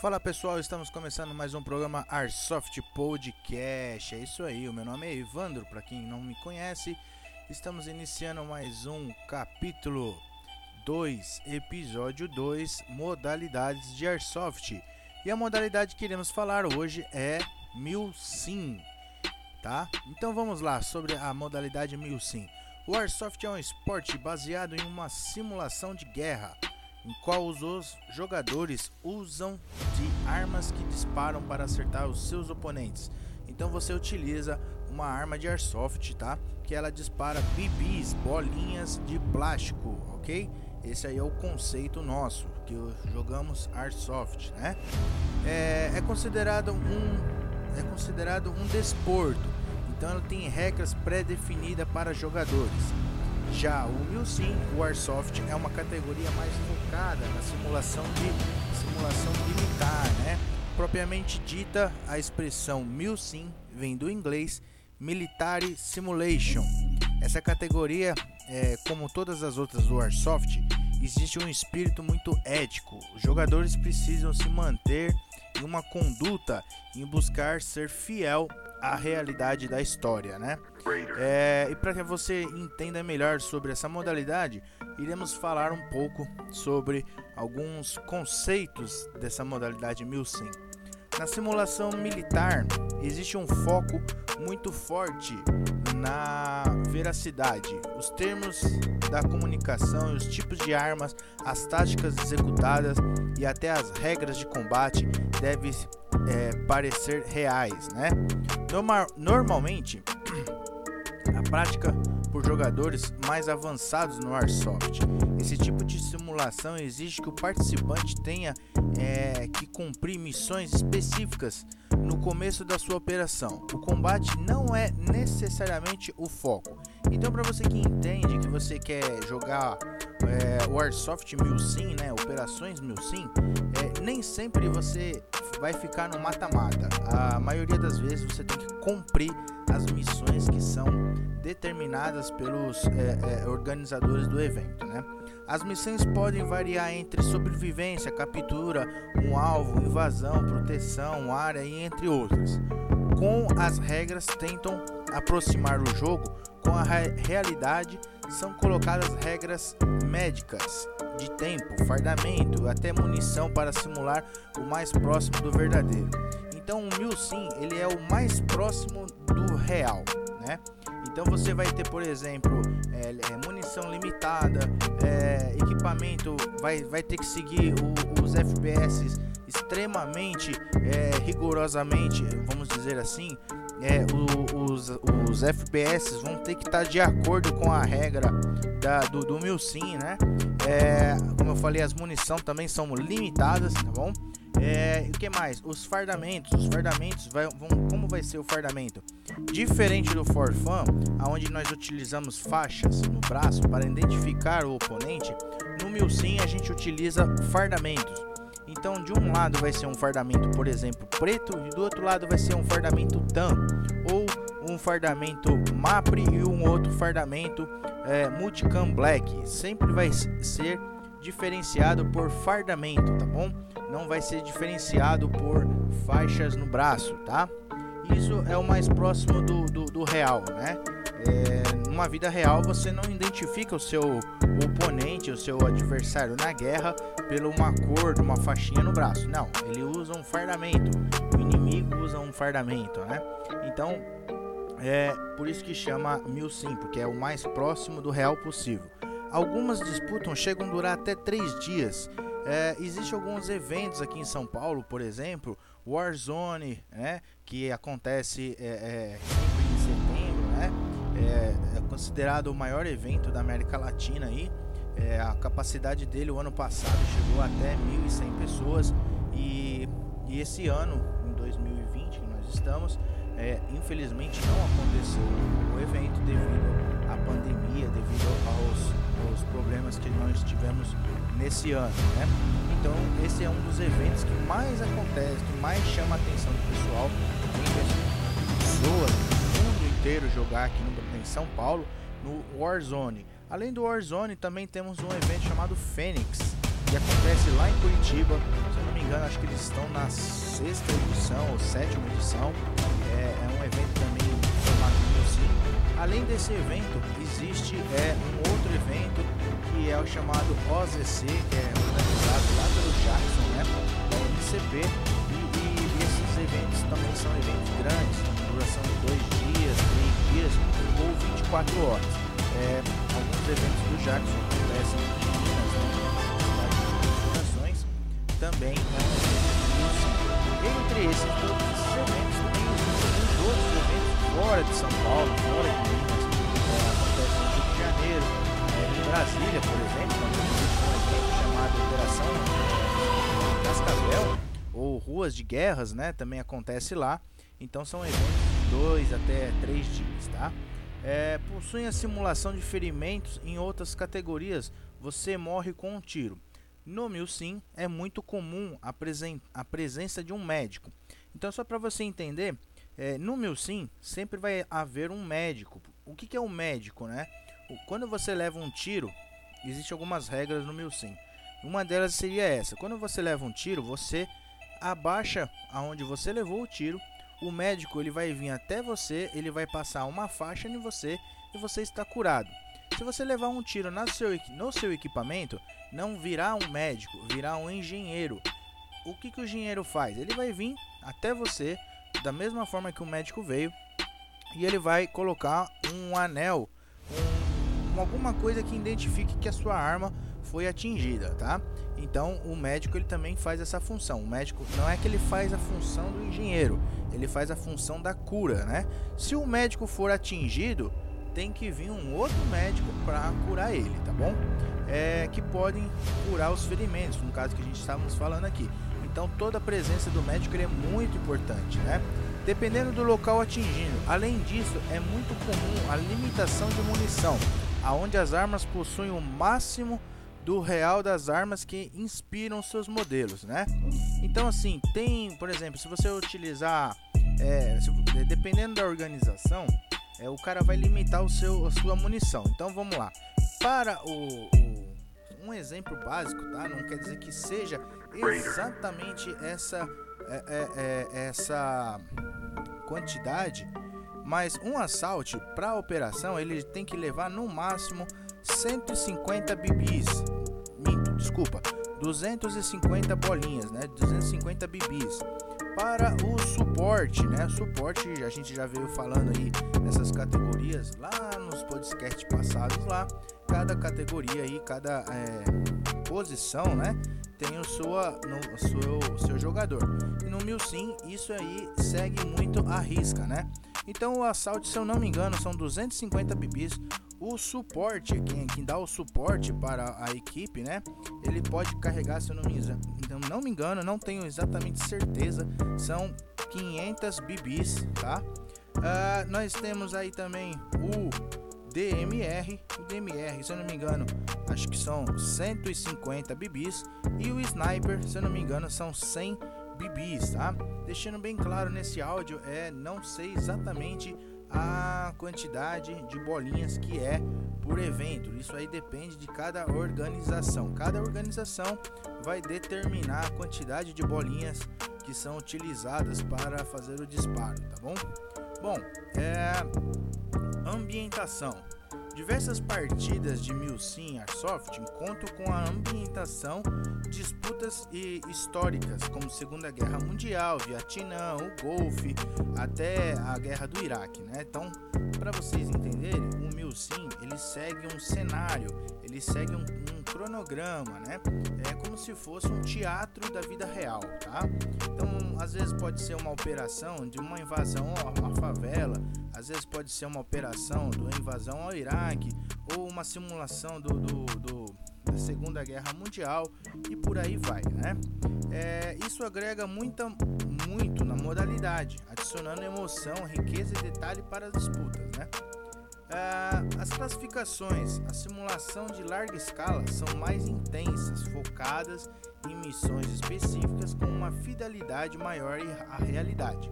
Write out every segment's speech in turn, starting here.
Fala pessoal, estamos começando mais um programa Airsoft Podcast. É isso aí, o meu nome é Evandro, para quem não me conhece. Estamos iniciando mais um capítulo 2, episódio 2, modalidades de Airsoft. E a modalidade que iremos falar hoje é Milsim, tá? Então vamos lá sobre a modalidade Milsim. O Airsoft é um esporte baseado em uma simulação de guerra em qual os jogadores usam de armas que disparam para acertar os seus oponentes. Então você utiliza uma arma de airsoft, tá? Que ela dispara bibis, bolinhas de plástico, ok? Esse aí é o conceito nosso que jogamos airsoft, né? É, é considerado um é considerado um desporto. Então ele tem regras pré-definidas para jogadores. Já o Milsim, o Airsoft, é uma categoria mais focada na simulação de simulação militar, né? Propriamente dita, a expressão Milsim vem do inglês Military Simulation. Essa categoria, é, como todas as outras do Airsoft, existe um espírito muito ético. Os jogadores precisam se manter em uma conduta em buscar ser fiel a realidade da história, né? É, e para que você entenda melhor sobre essa modalidade, iremos falar um pouco sobre alguns conceitos dessa modalidade Milsim. Na simulação militar, existe um foco muito forte na veracidade. Os termos da comunicação os tipos de armas, as táticas executadas e até as regras de combate devem é, parecer reais, né? Normal, normalmente, a prática por jogadores mais avançados no Airsoft. Esse tipo de simulação exige que o participante tenha é, que cumprir missões específicas no começo da sua operação. O combate não é necessariamente o foco. Então, para você que entende que você quer jogar é, o Airsoft né, operações Milsim, é, nem sempre você vai ficar no mata-mata. A maioria das vezes você tem que cumprir as missões que são determinadas pelos é, é, organizadores do evento. Né? As missões podem variar entre sobrevivência, captura, um alvo, invasão, proteção, área e entre outras. Com as regras tentam aproximar o jogo com a realidade, são colocadas regras médicas de tempo, fardamento, até munição para simular o mais próximo do verdadeiro. Então o mil sim, ele é o mais próximo do real, né? Então você vai ter, por exemplo, é, é, munição limitada, é, equipamento vai, vai ter que seguir o, os FPS extremamente é, rigorosamente, vamos dizer assim, é, o, os, os FPS vão ter que estar tá de acordo com a regra da, do, do Milsim, né? É, como eu falei, as munição também são limitadas, tá bom? É, o que mais? Os fardamentos. Os fardamentos vai, vão, como vai ser o fardamento? Diferente do forfã, onde nós utilizamos faixas no braço para identificar o oponente, no Milsim a gente utiliza fardamentos. Então, de um lado vai ser um fardamento, por exemplo, preto, e do outro lado vai ser um fardamento tan, ou um fardamento MAPRE e um outro fardamento é, Multicam Black. Sempre vai ser diferenciado por fardamento, tá bom? Não vai ser diferenciado por faixas no braço, tá? Isso é o mais próximo do, do, do real, né? É, numa vida real você não identifica o seu oponente, o seu adversário na guerra pela uma cor, uma faixinha no braço. Não, ele usa um fardamento. O inimigo usa um fardamento, né? Então é por isso que chama mil sim, porque é o mais próximo do real possível. Algumas disputas chegam a durar até três dias. É, Existem alguns eventos aqui em São Paulo, por exemplo, Warzone, né, que acontece é, é, é, é, considerado o maior evento da América Latina aí. É, a capacidade dele o ano passado chegou até 1.100 pessoas e, e esse ano, em 2020, que nós estamos, é, infelizmente não aconteceu o evento devido à pandemia, devido aos os problemas que nós tivemos nesse ano, né? Então esse é um dos eventos que mais acontece, que mais chama a atenção do pessoal, vem pessoas jogar aqui no, em São Paulo no Warzone. Além do Warzone, também temos um evento chamado Fênix, que acontece lá em Curitiba, se eu não me engano, acho que eles estão na sexta edição ou sétima edição. É, é um evento também formado no Sim. Além desse evento, existe é, um outro evento que é o chamado OZC, que é organizado lá pelo Jackson, né? Da MCP. E, e, esses eventos também são eventos grandes, duração de dois dias, três dias ou 24 horas. É, alguns eventos do Jackson acontecem em Minas, né? De também é um evento Entre esses todos eventos, tem alguns outros eventos fora de São Paulo, fora de Minas, é, acontece no Rio de Janeiro, é, em Brasília, por exemplo, nós temos um evento chamado Operação Cascavel, ou Ruas de Guerras, né? Também acontece lá. Então são eventos dois até três dias, tá? É, possuem a simulação de ferimentos em outras categorias. Você morre com um tiro. No Milsim é muito comum a, presen a presença de um médico. Então, só para você entender, é, no Milsim sempre vai haver um médico. O que, que é um médico, né? Quando você leva um tiro, existem algumas regras no Milsim. Uma delas seria essa: quando você leva um tiro, você abaixa aonde você levou o tiro o médico ele vai vir até você, ele vai passar uma faixa em você e você está curado. Se você levar um tiro no seu, no seu equipamento, não virá um médico, virá um engenheiro. O que, que o engenheiro faz? Ele vai vir até você, da mesma forma que o médico veio, e ele vai colocar um anel, um, alguma coisa que identifique que a sua arma foi atingida, tá? Então o médico ele também faz essa função. O médico não é que ele faz a função do engenheiro, ele faz a função da cura, né? Se o médico for atingido, tem que vir um outro médico para curar ele, tá bom? É, que podem curar os ferimentos, no caso que a gente estávamos falando aqui. Então toda a presença do médico é muito importante, né? Dependendo do local atingido. Além disso, é muito comum a limitação de munição, aonde as armas possuem o máximo do real das armas que inspiram seus modelos, né? Então assim, tem, por exemplo, se você utilizar, é, se, dependendo da organização, é, o cara vai limitar o seu, a sua munição. Então vamos lá. Para o, o um exemplo básico, tá? Não quer dizer que seja exatamente essa é, é, é essa quantidade, mas um assalto para operação ele tem que levar no máximo 150 bibis. Desculpa. 250 bolinhas, né? 250 bibis. Para o suporte, né? Suporte, a gente já veio falando aí nessas categorias lá nos podcasts passados lá. Cada categoria aí, cada é, posição, né? Tem o sua, no, seu, seu jogador. E no Milsim, isso aí segue muito a risca, né? Então o assalto, se eu não me engano, são 250 bibis o suporte, quem, quem dá o suporte para a equipe, né? Ele pode carregar, se eu não me, então, não me engano, não tenho exatamente certeza, são 500 bibis, tá? Uh, nós temos aí também o DMR, o DMR, se eu não me engano, acho que são 150 bibis e o Sniper, se eu não me engano, são 100 bibis, tá? Deixando bem claro nesse áudio, é não sei exatamente a quantidade de bolinhas que é por evento. Isso aí depende de cada organização. Cada organização vai determinar a quantidade de bolinhas que são utilizadas para fazer o disparo, tá bom? Bom, é ambientação. Diversas partidas de Milsim Airsoft contam com a ambientação disputas históricas como Segunda Guerra Mundial, Vietnã, o Golfe, até a Guerra do Iraque, né? Então, para vocês entenderem, o Milsim ele segue um cenário, ele segue um, um, cronograma, né? É como se fosse um teatro da vida real, tá? Então, às vezes pode ser uma operação de uma invasão a uma favela, às vezes pode ser uma operação de uma invasão ao Iraque ou uma simulação do, do, do da Segunda Guerra Mundial e por aí vai, né? É, isso agrega muita, muito na modalidade, adicionando emoção, riqueza e detalhe para as disputas, né? É, as classificações, a simulação de larga escala são mais intensas, focadas em missões específicas com uma fidelidade maior à realidade.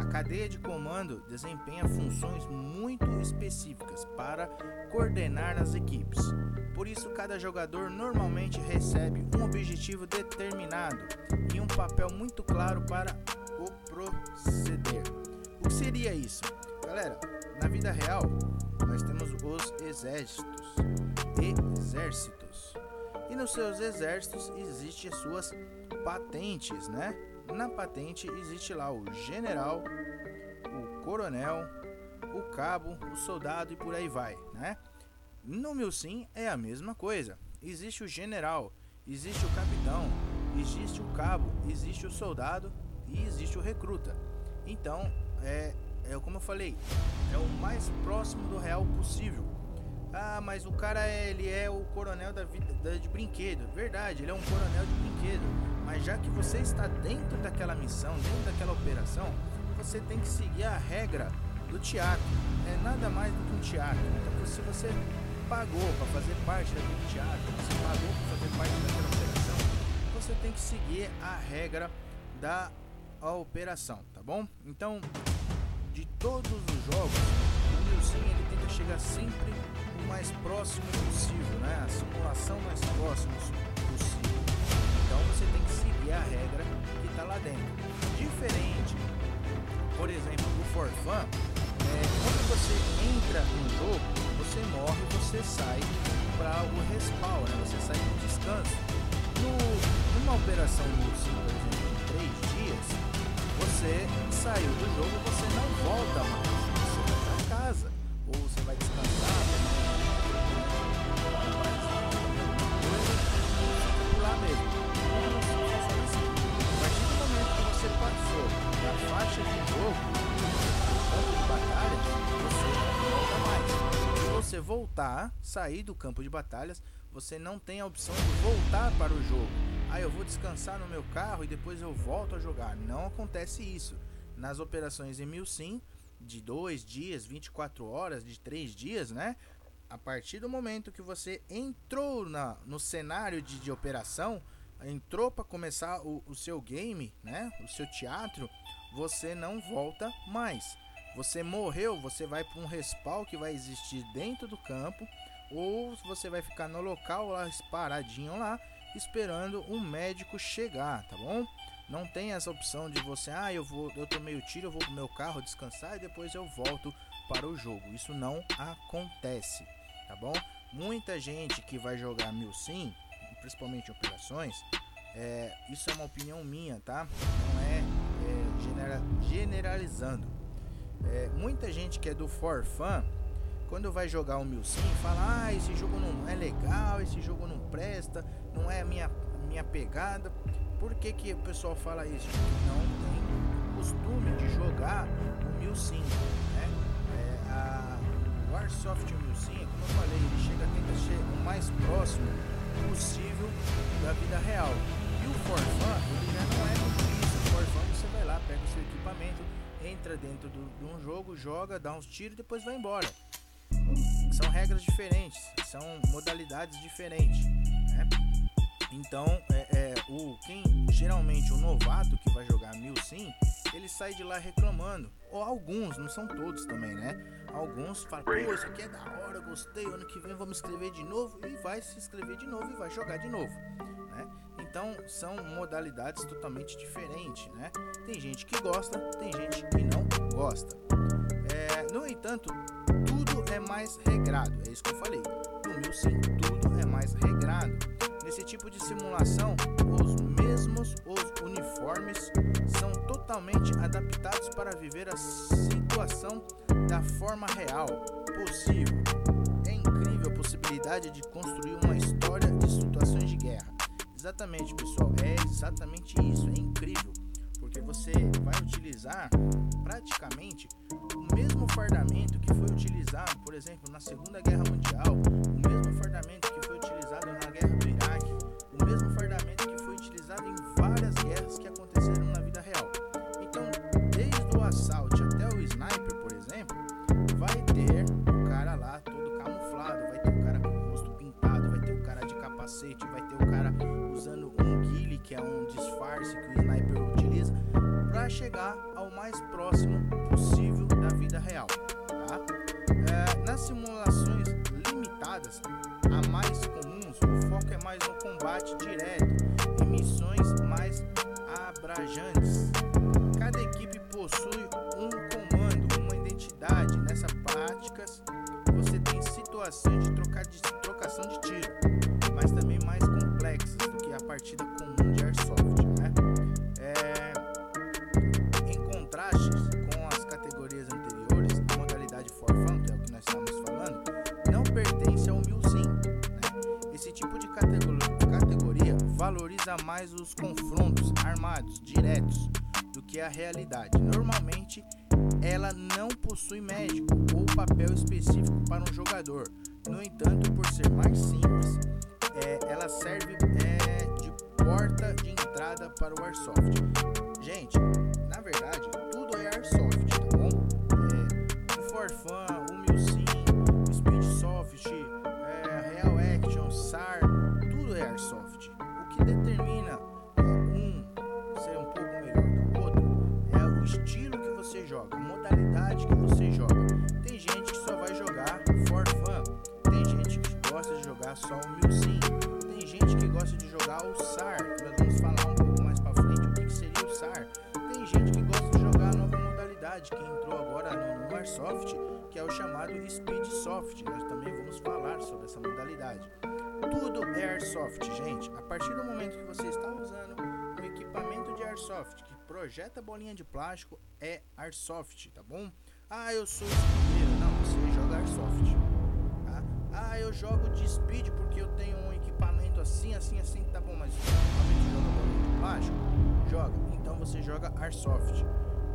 A cadeia de comando desempenha funções muito específicas para coordenar as equipes. Por isso, cada jogador normalmente recebe um objetivo determinado e um papel muito claro para o proceder. O que seria isso? Galera, na vida real, nós temos os exércitos. Exércitos. E nos seus exércitos existem as suas patentes, né? Na patente existe lá o general, o coronel, o cabo, o soldado e por aí vai, né? No meu sim é a mesma coisa. Existe o general, existe o capitão, existe o cabo, existe o soldado e existe o recruta. Então, é, é como eu falei, é o mais próximo do real possível. Ah, mas o cara ele é o coronel da vida da, de brinquedo. Verdade, ele é um coronel de brinquedo. Mas já que você está dentro daquela missão, dentro daquela operação, você tem que seguir a regra do teatro. É nada mais do que um teatro. Então, se você pagou para fazer parte daquele teatro, você pagou para fazer parte daquela operação, você tem que seguir a regra da operação, tá bom? Então, de todos os jogos, o Nilson ele tenta chegar sempre o mais próximo possível, né? A simulação mais próxima você tem que seguir a regra que está lá dentro. Diferente, por exemplo, do For Fun, é, quando você entra no jogo, você morre, você sai para o respawn, né? Você sai do descanso. No, numa operação no por exemplo, em três dias, você saiu do jogo, você não volta mais. Voltar, sair do campo de batalhas, você não tem a opção de voltar para o jogo. Ah, eu vou descansar no meu carro e depois eu volto a jogar. Não acontece isso. Nas operações em Milsim, de dois dias, 24 horas, de três dias, né? A partir do momento que você entrou na, no cenário de, de operação, entrou para começar o, o seu game, né? O seu teatro, você não volta mais. Você morreu, você vai para um respawn que vai existir dentro do campo, ou você vai ficar no local lá paradinho lá, esperando um médico chegar, tá bom? Não tem essa opção de você, ah, eu vou, eu tomei o tiro, eu vou pro meu carro descansar e depois eu volto para o jogo. Isso não acontece, tá bom? Muita gente que vai jogar mil sim, principalmente operações, é, isso é uma opinião minha, tá? Não é, é genera, generalizando. É, muita gente que é do for fun, quando vai jogar o mil sim, fala: Ah, esse jogo não é legal, esse jogo não presta, não é a minha, minha pegada. Por que, que o pessoal fala isso? Não tem costume de jogar o mil sim, né? É, a, Warsoft 1005, como eu falei, ele chega, tenta ser o mais próximo possível da vida real. E o Forfan, ele já não é. O Forfan você vai lá, pega o seu equipamento, entra dentro do, de um jogo, joga, dá uns tiros e depois vai embora. São regras diferentes, são modalidades diferentes. Né? Então, é, é, o quem geralmente o novato que vai jogar mil sim, ele sai de lá reclamando. Ou alguns, não são todos também, né? Alguns falam, pô, isso aqui é da hora, gostei, ano que vem vamos escrever de novo e vai se inscrever de novo e vai jogar de novo? Então são modalidades totalmente diferentes, né? Tem gente que gosta, tem gente que não gosta. É, no entanto, tudo é mais regrado, é isso que eu falei. No mil sim, tudo é mais regrado. Nesse tipo de simulação, os mesmos os uniformes são totalmente adaptados para viver a situação da forma real possível. É incrível a possibilidade de construir uma história Exatamente, pessoal, é exatamente isso, é incrível, porque você vai utilizar praticamente o mesmo fardamento que foi utilizado, por exemplo, na Segunda Guerra Mundial, o mesmo fardamento direto, em missões mais abrajantes. Cada equipe possui um comando, uma identidade. Nessas práticas, você tem situações de, troca de trocação de tiro, mas também mais complexas do que a partida comum mais os confrontos armados diretos do que a realidade. Normalmente, ela não possui médico ou papel específico para um jogador. No entanto, por ser mais simples, é, ela serve é, de porta de entrada para o Airsoft. Gente, na verdade, jogar o SAR, nós vamos falar um pouco mais pra frente o que, que seria o SAR. Tem gente que gosta de jogar a nova modalidade que entrou agora no, Airsoft, que é o chamado Speedsoft. Nós também vamos falar sobre essa modalidade. Tudo é Airsoft, gente. A partir do momento que você está usando um equipamento de Airsoft que projeta bolinha de plástico, é Airsoft, tá bom? Ah, eu sou. Não, você joga Airsoft. Ah, eu jogo de speed porque eu tenho um equipamento assim, assim, assim, tá bom, mas o equipamento joga de plástico? Joga. Então você joga Airsoft.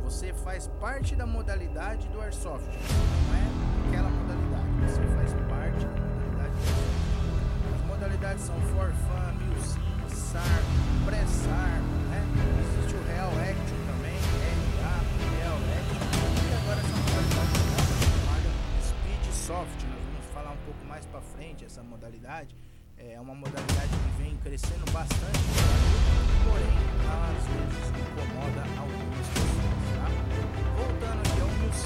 Você faz parte da modalidade do Airsoft. Não é aquela modalidade. Você faz parte da modalidade do. As modalidades são For Fun, Milsim, SAR, Pressar, né? Existe o Real Action também, RA, Real Action. E agora essa modalidade nova chamada Speed Soft. Pouco mais pra frente essa modalidade. É uma modalidade que vem crescendo bastante porém às vezes incomoda algumas pessoas, tá? Voltando aqui ao Milsim,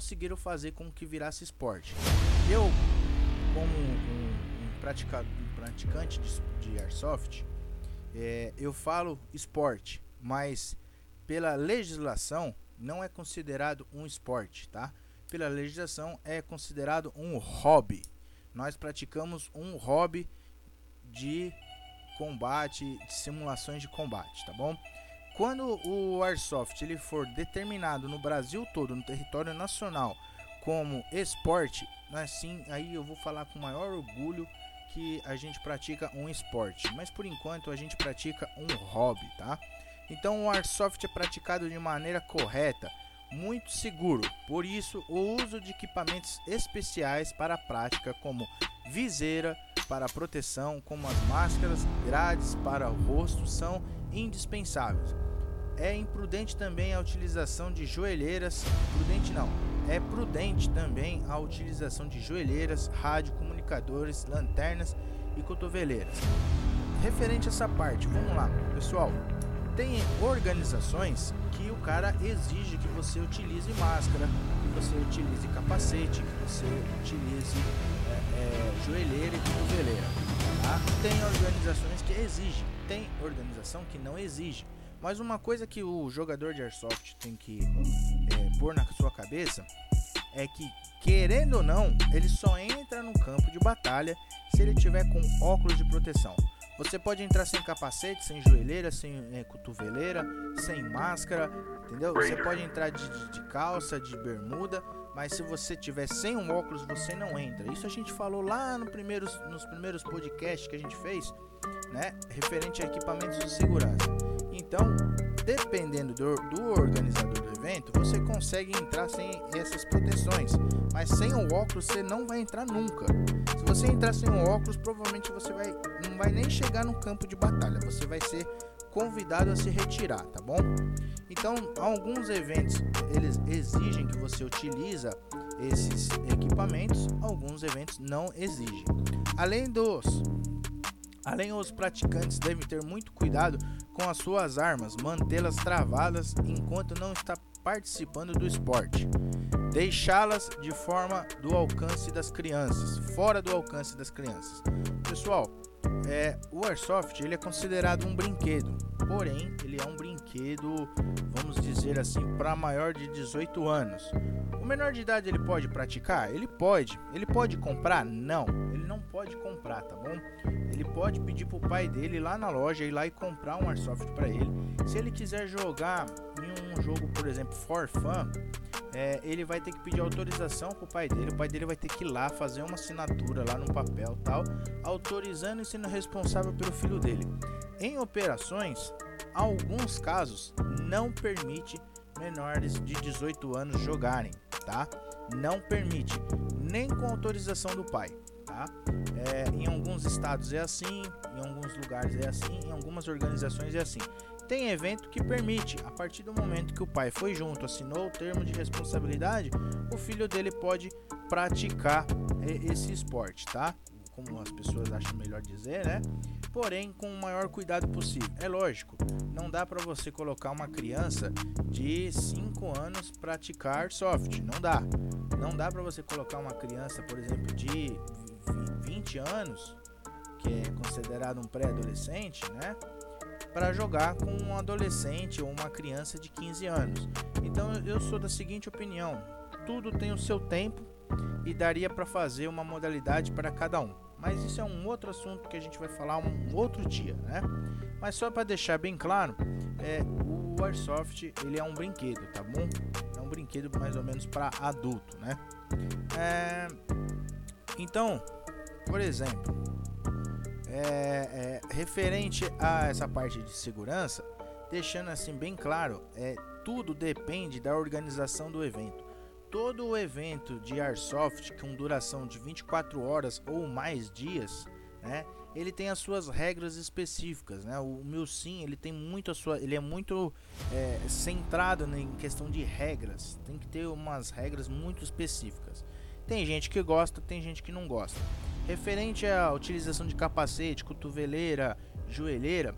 conseguiram fazer com que virasse esporte. Eu, como um, um pratica- um praticante de, de airsoft, é, eu falo esporte, mas pela legislação não é considerado um esporte, tá? Pela legislação é considerado um hobby. Nós praticamos um hobby de combate, de simulações de combate, tá bom? Quando o airsoft ele for determinado no Brasil todo, no território nacional, como esporte, assim, aí eu vou falar com maior orgulho que a gente pratica um esporte, mas por enquanto a gente pratica um hobby, tá? Então o airsoft é praticado de maneira correta, muito seguro. Por isso, o uso de equipamentos especiais para a prática, como viseira para proteção, como as máscaras, grades para o rosto, são indispensáveis. É imprudente também a utilização de joelheiras, prudente não, é prudente também a utilização de joelheiras, rádio, comunicadores, lanternas e cotoveleiras. Referente a essa parte, vamos lá, pessoal. Tem organizações que o cara exige que você utilize máscara, que você utilize capacete, que você utilize é, é, joelheira e cotoveleira. Tá? Tem organizações que exigem, tem organização que não exige. Mas uma coisa que o jogador de airsoft tem que é, pôr na sua cabeça é que, querendo ou não, ele só entra no campo de batalha se ele tiver com óculos de proteção. Você pode entrar sem capacete, sem joelheira, sem é, cotoveleira, sem máscara, entendeu? Você pode entrar de, de, de, calça, de bermuda, mas se você tiver sem um óculos, você não entra. Isso a gente falou lá no primeiros, nos primeiros podcasts que a gente fez, né? Referente a equipamentos de segurança. Então, dependendo do, do organizador do evento, você consegue entrar sem essas proteções, mas sem o óculos você não vai entrar nunca. Se você entrar sem o óculos, provavelmente você vai não vai nem chegar no campo de batalha, você vai ser convidado a se retirar, tá bom? Então, alguns eventos eles exigem que você utiliza esses equipamentos, alguns eventos não exigem. Além dos Além, os praticantes devem ter muito cuidado com as suas armas, mantê-las travadas enquanto não está participando do esporte. Deixá-las de forma do alcance das crianças, fora do alcance das crianças. Pessoal, é, o Airsoft ele é considerado um brinquedo, porém ele é um brinquedo, vamos dizer assim, para maior de 18 anos. O menor de idade ele pode praticar? Ele pode. Ele pode comprar? Não, ele não pode comprar, tá bom? Ele pode pedir pro pai dele lá na loja ir lá e comprar um Airsoft para ele. Se ele quiser jogar em um jogo, por exemplo, for fun, é, ele vai ter que pedir autorização pro pai dele. O pai dele vai ter que ir lá fazer uma assinatura lá no papel tal, autorizando e sendo responsável pelo filho dele. Em operações, alguns casos não permite menores de 18 anos jogarem, tá? Não permite, nem com autorização do pai, tá? É, em alguns estados é assim, em alguns lugares é assim, em algumas organizações é assim. Tem evento que permite, a partir do momento que o pai foi junto, assinou o termo de responsabilidade, o filho dele pode praticar esse esporte, tá? Como as pessoas acham melhor dizer, né? Porém, com o maior cuidado possível. É lógico, não dá para você colocar uma criança de 5 anos praticar soft, não dá. Não dá para você colocar uma criança, por exemplo, de 20 anos, que é considerado um pré-adolescente, né? para jogar com um adolescente ou uma criança de 15 anos. Então eu sou da seguinte opinião: tudo tem o seu tempo e daria para fazer uma modalidade para cada um. Mas isso é um outro assunto que a gente vai falar um outro dia, né? Mas só para deixar bem claro, é, o Airsoft ele é um brinquedo, tá bom? É um brinquedo mais ou menos para adulto, né? É, então, por exemplo, é, é, referente a essa parte de segurança, deixando assim bem claro, é, tudo depende da organização do evento. Todo o evento de Airsoft com duração de 24 horas ou mais dias, né, ele tem as suas regras específicas, né? O meu sim, ele tem muito a sua, ele é muito é, centrado em questão de regras. Tem que ter umas regras muito específicas. Tem gente que gosta, tem gente que não gosta. Referente à utilização de capacete, cotoveleira, joelheira,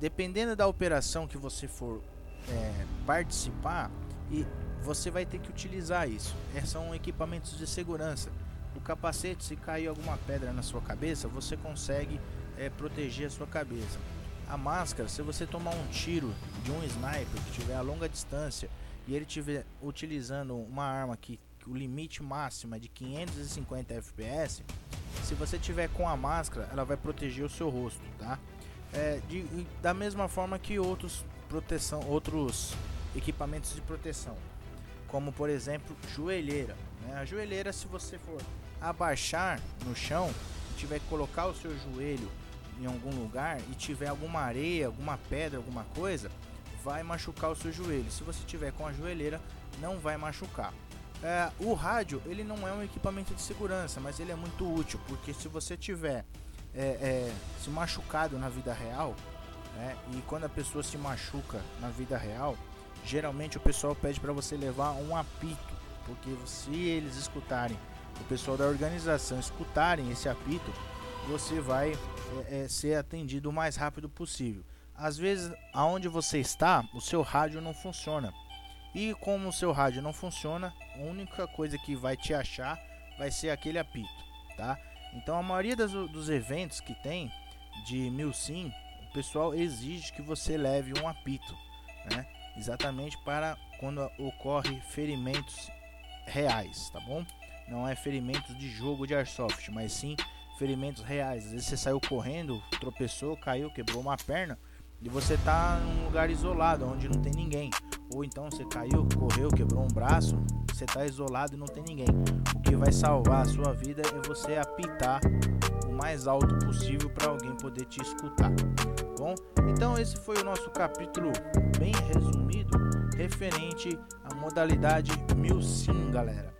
dependendo da operação que você for é, participar, e você vai ter que utilizar isso. É, são equipamentos de segurança. O capacete, se cair alguma pedra na sua cabeça, você consegue é, proteger a sua cabeça. A máscara, se você tomar um tiro de um sniper que estiver a longa distância e ele estiver utilizando uma arma que o limite máximo é de 550 fps, se você tiver com a máscara, ela vai proteger o seu rosto, tá? É, de, da mesma forma que outros proteção, outros equipamentos de proteção, como por exemplo joelheira. Né? A joelheira, se você for abaixar no chão, tiver que colocar o seu joelho em algum lugar e tiver alguma areia, alguma pedra, alguma coisa, vai machucar o seu joelho. Se você tiver com a joelheira, não vai machucar. É, o rádio ele não é um equipamento de segurança, mas ele é muito útil porque se você tiver é, é, se machucado na vida real, né, e quando a pessoa se machuca na vida real, geralmente o pessoal pede para você levar um apito, porque se eles escutarem, o pessoal da organização escutarem esse apito, você vai é, é, ser atendido o mais rápido possível. Às vezes, aonde você está, o seu rádio não funciona e como o seu rádio não funciona, a única coisa que vai te achar vai ser aquele apito, tá? Então a maioria das, dos eventos que tem de mil sim, o pessoal exige que você leve um apito, né? Exatamente para quando ocorre ferimentos reais, tá bom? Não é ferimentos de jogo de airsoft, mas sim ferimentos reais. Às vezes você saiu correndo, tropeçou, caiu, quebrou uma perna e você tá num lugar isolado, onde não tem ninguém. Ou então você caiu, correu, quebrou um braço, você tá isolado e não tem ninguém. O que vai salvar a sua vida é você apitar mais alto possível para alguém poder te escutar. Bom, então esse foi o nosso capítulo bem resumido referente à modalidade mil sim, galera.